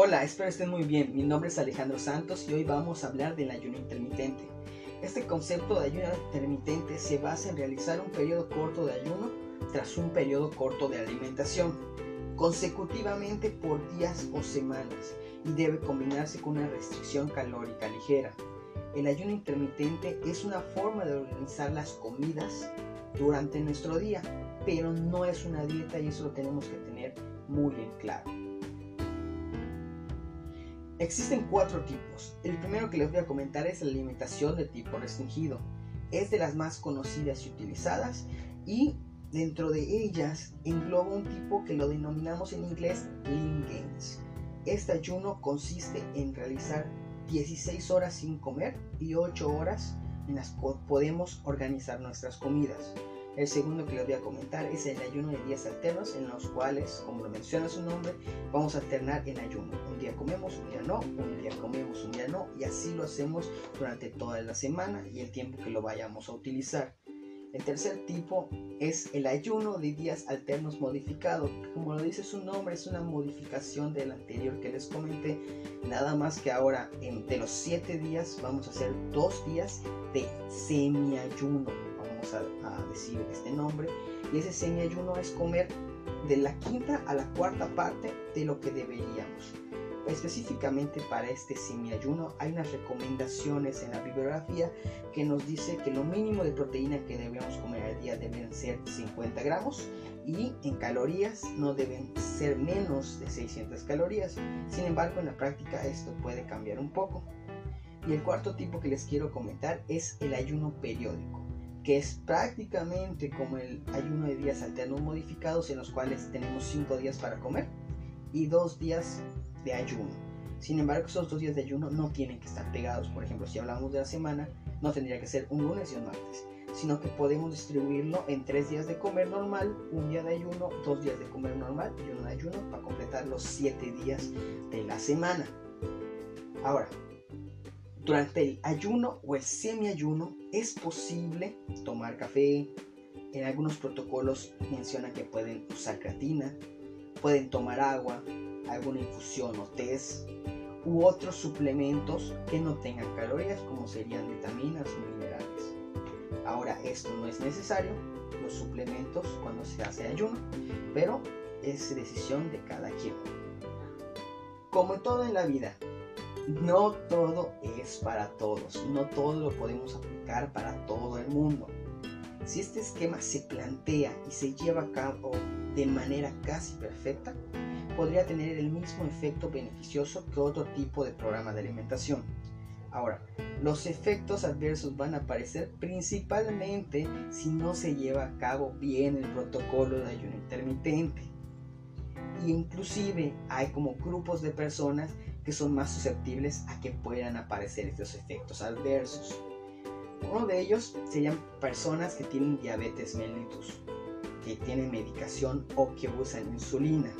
Hola, espero estén muy bien. Mi nombre es Alejandro Santos y hoy vamos a hablar del ayuno intermitente. Este concepto de ayuno intermitente se basa en realizar un periodo corto de ayuno tras un periodo corto de alimentación, consecutivamente por días o semanas, y debe combinarse con una restricción calórica ligera. El ayuno intermitente es una forma de organizar las comidas durante nuestro día, pero no es una dieta y eso lo tenemos que tener muy en claro. Existen cuatro tipos. El primero que les voy a comentar es la alimentación de tipo restringido. Es de las más conocidas y utilizadas y dentro de ellas engloba un tipo que lo denominamos en inglés lean gains. Este ayuno consiste en realizar 16 horas sin comer y 8 horas en las que podemos organizar nuestras comidas. El segundo que les voy a comentar es el ayuno de días alternos en los cuales, como lo menciona su nombre, vamos a alternar en ayuno. Un día comemos, un día no, un día comemos, un día no, y así lo hacemos durante toda la semana y el tiempo que lo vayamos a utilizar. El tercer tipo es el ayuno de días alternos modificado. Como lo dice su nombre, es una modificación del anterior que les comenté. Nada más que ahora, entre los 7 días, vamos a hacer 2 días de semi-ayuno a, decir este nombre. Y ese semi-ayuno es comer de la quinta a la cuarta parte de lo que deberíamos. Específicamente para este semi-ayuno hay unas recomendaciones en la bibliografía que nos dice que lo mínimo de proteína que debemos comer al día deben ser 50 gramos y en calorías no deben ser menos de 600 calorías. Sin embargo, en la práctica esto puede cambiar un poco. Y el cuarto tipo que les quiero comentar es el ayuno periódico que es prácticamente como el ayuno de días alternos modificados en los cuales tenemos 5 días para comer y 2 días ayuno. Sin embargo, esos dos días de ayuno no tienen que estar pegados. Por ejemplo, si hablamos de la semana, no tendría que ser un lunes y un martes, sino que podemos distribuirlo en 3 días de comer normal, un día de ayuno, 2 días de comer normal y uno de ayuno para completar los 7 días de la semana. Ahora, durante el ayuno o el semi-ayuno es posible tomar café. En algunos protocolos mencionan que pueden usar creatina, pueden tomar agua, alguna infusión o test u otros suplementos que no tengan calorías como serían vitaminas o minerales. Ahora esto no es necesario, los suplementos cuando se hace ayuno, pero es decisión de cada quien. Como todo en la vida, no todo es para todos, no todo lo podemos aplicar para todo el mundo. Si este esquema se plantea y se lleva a cabo de manera casi perfecta, podría tener el mismo efecto beneficioso que otro tipo de programa de alimentación. Ahora, los efectos adversos van a aparecer principalmente si no se lleva a cabo bien el protocolo de ayuno intermitente. Y inclusive hay como grupos de personas que son más susceptibles a que puedan aparecer estos efectos adversos. Uno de ellos serían personas que tienen diabetes mellitus, que tienen medicación o que usan insulina.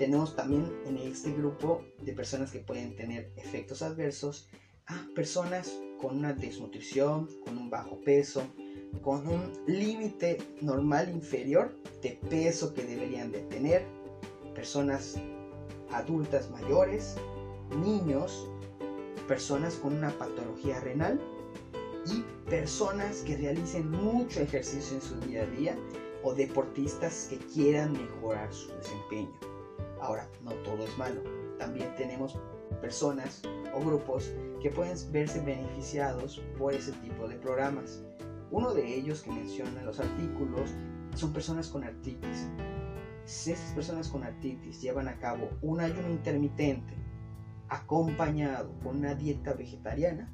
Tenemos también en este grupo de personas que pueden tener efectos adversos a personas con una desnutrición, con un bajo peso, con un límite normal inferior de peso que deberían de tener, personas adultas mayores, niños, personas con una patología renal y personas que realicen mucho ejercicio en su día a día o deportistas que quieran mejorar su desempeño. Ahora, no todo es malo. También tenemos personas o grupos que pueden verse beneficiados por ese tipo de programas. Uno de ellos que mencionan los artículos son personas con artritis, si estas personas con artritis llevan a cabo un ayuno intermitente acompañado con una dieta vegetariana,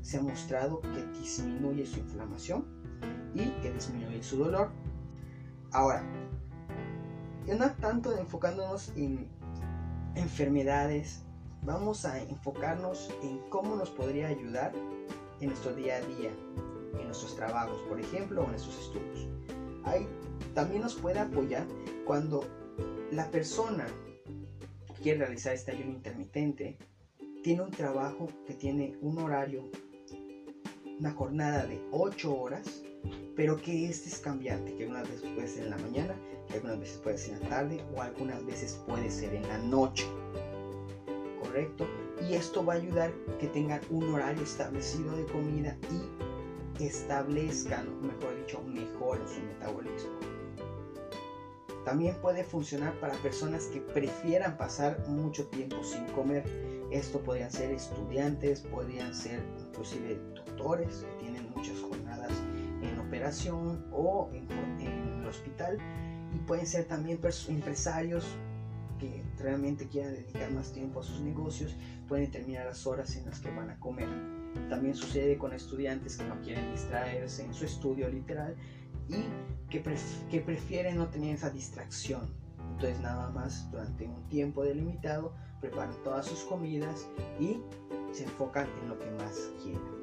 se ha mostrado que disminuye su inflamación y que disminuye su dolor. Ahora, no tanto enfocándonos en enfermedades, vamos a enfocarnos en cómo nos podría ayudar en nuestro día a día, en nuestros trabajos, por ejemplo, o en nuestros estudios. Hay, también nos puede apoyar cuando la persona que quiere realizar este ayuno intermitente tiene un trabajo que tiene un horario, una jornada de 8 horas, pero que este es cambiante, que algunas veces puede ser en la mañana, que algunas veces puede ser en la tarde o algunas veces puede ser en la noche. correcto y esto va a ayudar que tengan un horario establecido de comida y establezcan, mejor dicho, mejoren su metabolismo. También puede funcionar para personas que prefieran pasar mucho tiempo sin comer. Esto podrían ser estudiantes, podrían ser inclusive doctores o en, el hospital y pueden ser también empresarios que realmente quieran dedicar más tiempo a sus negocios, pueden determinar las horas en las que van a comer. También sucede con estudiantes que no quieren distraerse en su estudio literal y que, que prefieren no tener esa distracción. Entonces nada más durante un tiempo delimitado preparan todas sus comidas y se enfocan en lo que más quieren.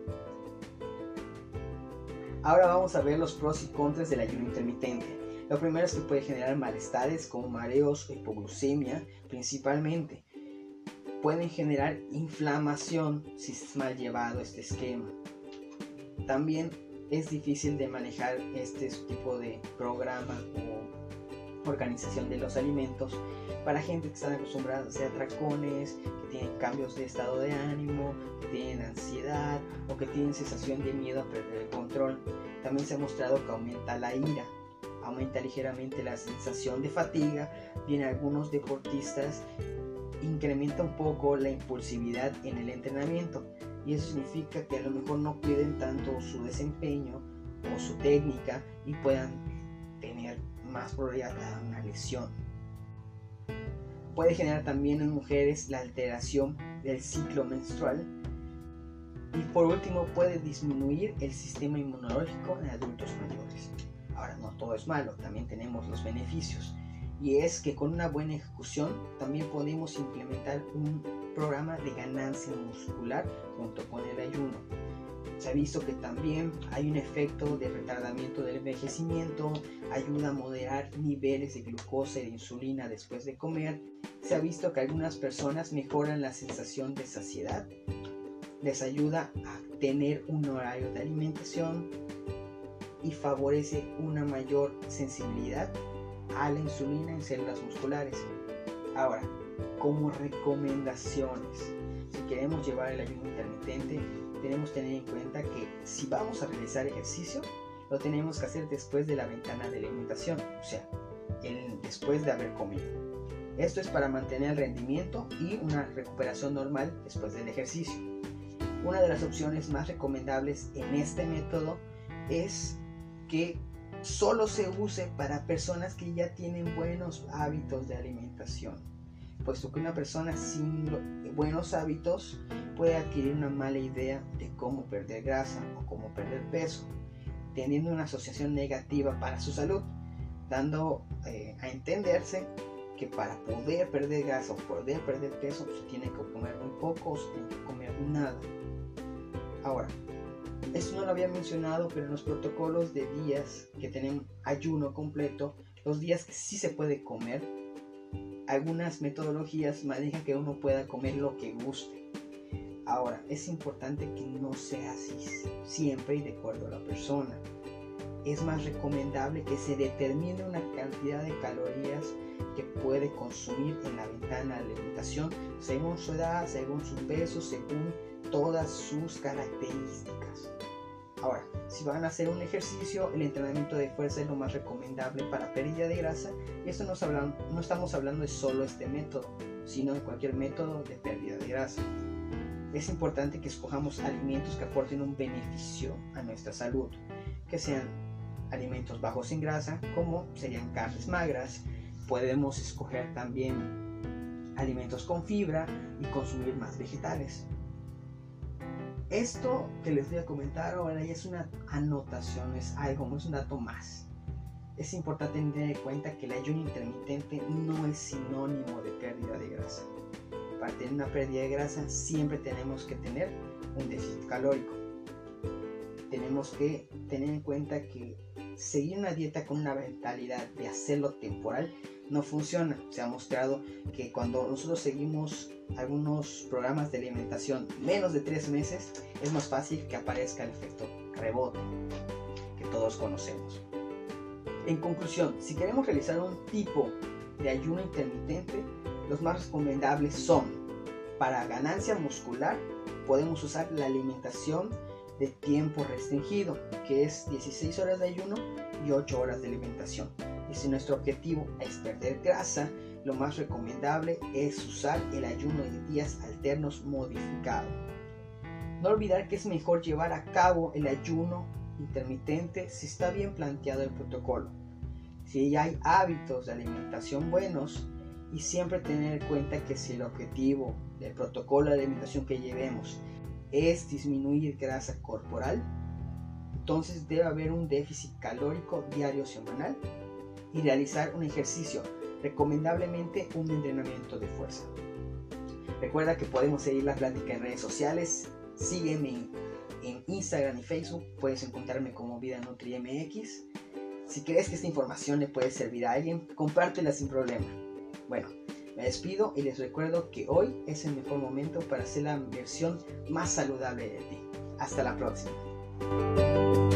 Ahora vamos a ver los pros y contras del ayuno intermitente. Lo primero es que puede generar malestares como mareos o hipoglucemia principalmente. Pueden generar inflamación si es mal llevado este esquema. También es difícil de manejar este tipo de programa o organización de los alimentos para gente que está acostumbrada a hacer atracones, que tienen cambios de estado de ánimo, que tienen ansiedad o que tienen sensación de miedo a perder el control. También se ha mostrado que aumenta la ira, aumenta ligeramente la sensación de fatiga y algunos deportistas incrementa un poco la impulsividad en el entrenamiento y eso significa que a lo mejor no cuiden tanto su desempeño o su técnica y puedan tener más probabilidad de una lesión. Puede generar también en mujeres la alteración del ciclo menstrual y por último puede disminuir el sistema inmunológico en adultos mayores. Ahora, no todo es malo, también tenemos los beneficios. Y es que con una buena ejecución también podemos implementar un programa de ganancia muscular junto con el ayuno. Se ha visto que también hay un efecto de retardamiento del envejecimiento, ayuda a moderar niveles de glucosa y de insulina después de comer. Se ha visto que algunas personas mejoran la sensación de saciedad, les ayuda a tener un horario de alimentación, y favorece una mayor sensibilidad a la insulina en células musculares. Ahora, como recomendaciones, si queremos llevar el ayuno intermitente, tenemos que tener en cuenta que si vamos a realizar ejercicio, lo tenemos que hacer después de la ventana de alimentación, o sea, después de haber comido. Esto es para mantener el rendimiento y una recuperación normal después del ejercicio. Una de las opciones más recomendables en este método es que solo se use para personas que ya tienen buenos hábitos de alimentación, puesto que una persona sin buenos hábitos puede adquirir una mala idea de cómo perder grasa o cómo perder peso, teniendo una asociación negativa para su salud, dando eh, a entenderse que para poder perder grasa o poder perder peso se tiene que comer muy poco o se tiene que comer nada. Ahora, esto no lo había mencionado, pero en los protocolos de días que tienen ayuno completo, los días que sí se puede comer, algunas metodologías manejan que uno pueda comer lo que guste. Ahora, es importante que no sea así siempre y de acuerdo a la persona. Es más recomendable que se determine una cantidad de calorías que puede consumir en la ventana de alimentación según su edad, según su peso, según todas sus características. Ahora, si van a hacer un ejercicio, el entrenamiento de fuerza es lo más recomendable para pérdida de grasa. Y esto no, estamos hablando de solo este método, sino de cualquier método de pérdida de grasa. Es importante que escojamos alimentos que aporten un beneficio a nuestra salud, que sean alimentos bajos en grasa, como serían carnes magras. Podemos escoger también alimentos con fibra y consumir más vegetales. Esto que les voy a comentar ahora ya es una anotación, es algo, es un dato más. Es importante tener en cuenta que el ayuno intermitente no es sinónimo de pérdida de grasa. Para tener una pérdida de grasa siempre tenemos que tener un déficit calórico. Tenemos que tener en cuenta que seguir una dieta con una mentalidad de hacerlo temporal no funciona. Se ha mostrado que cuando nosotros seguimos algunos programas de alimentación menos de tres meses, es más fácil que aparezca el efecto rebote que todos conocemos. En conclusión, si queremos realizar un tipo de ayuno intermitente, los más recomendables son Para ganancia muscular podemos usar la alimentación de tiempo restringido, que es 16 horas de ayuno y 8 horas de alimentación. Y si nuestro objetivo es perder grasa, lo más recomendable es usar el ayuno de días alternos modificado. No olvidar que es mejor llevar a cabo el ayuno intermitente si está bien planteado el protocolo. Si hay hábitos de alimentación buenos y siempre tener en cuenta que si el objetivo del protocolo de alimentación que llevemos es disminuir grasa corporal, entonces debe haber un déficit calórico diario semanal y realizar un ejercicio, recomendablemente un entrenamiento de fuerza. Recuerda que podemos seguir la plática en redes sociales, sígueme en, Instagram y Facebook, puedes encontrarme como Vida Nutri MX. Si crees que esta información le puede servir a alguien, compártela sin problema. Bueno, me despido y les recuerdo que hoy es el mejor momento para hacer la versión más saludable de ti. Hasta la próxima.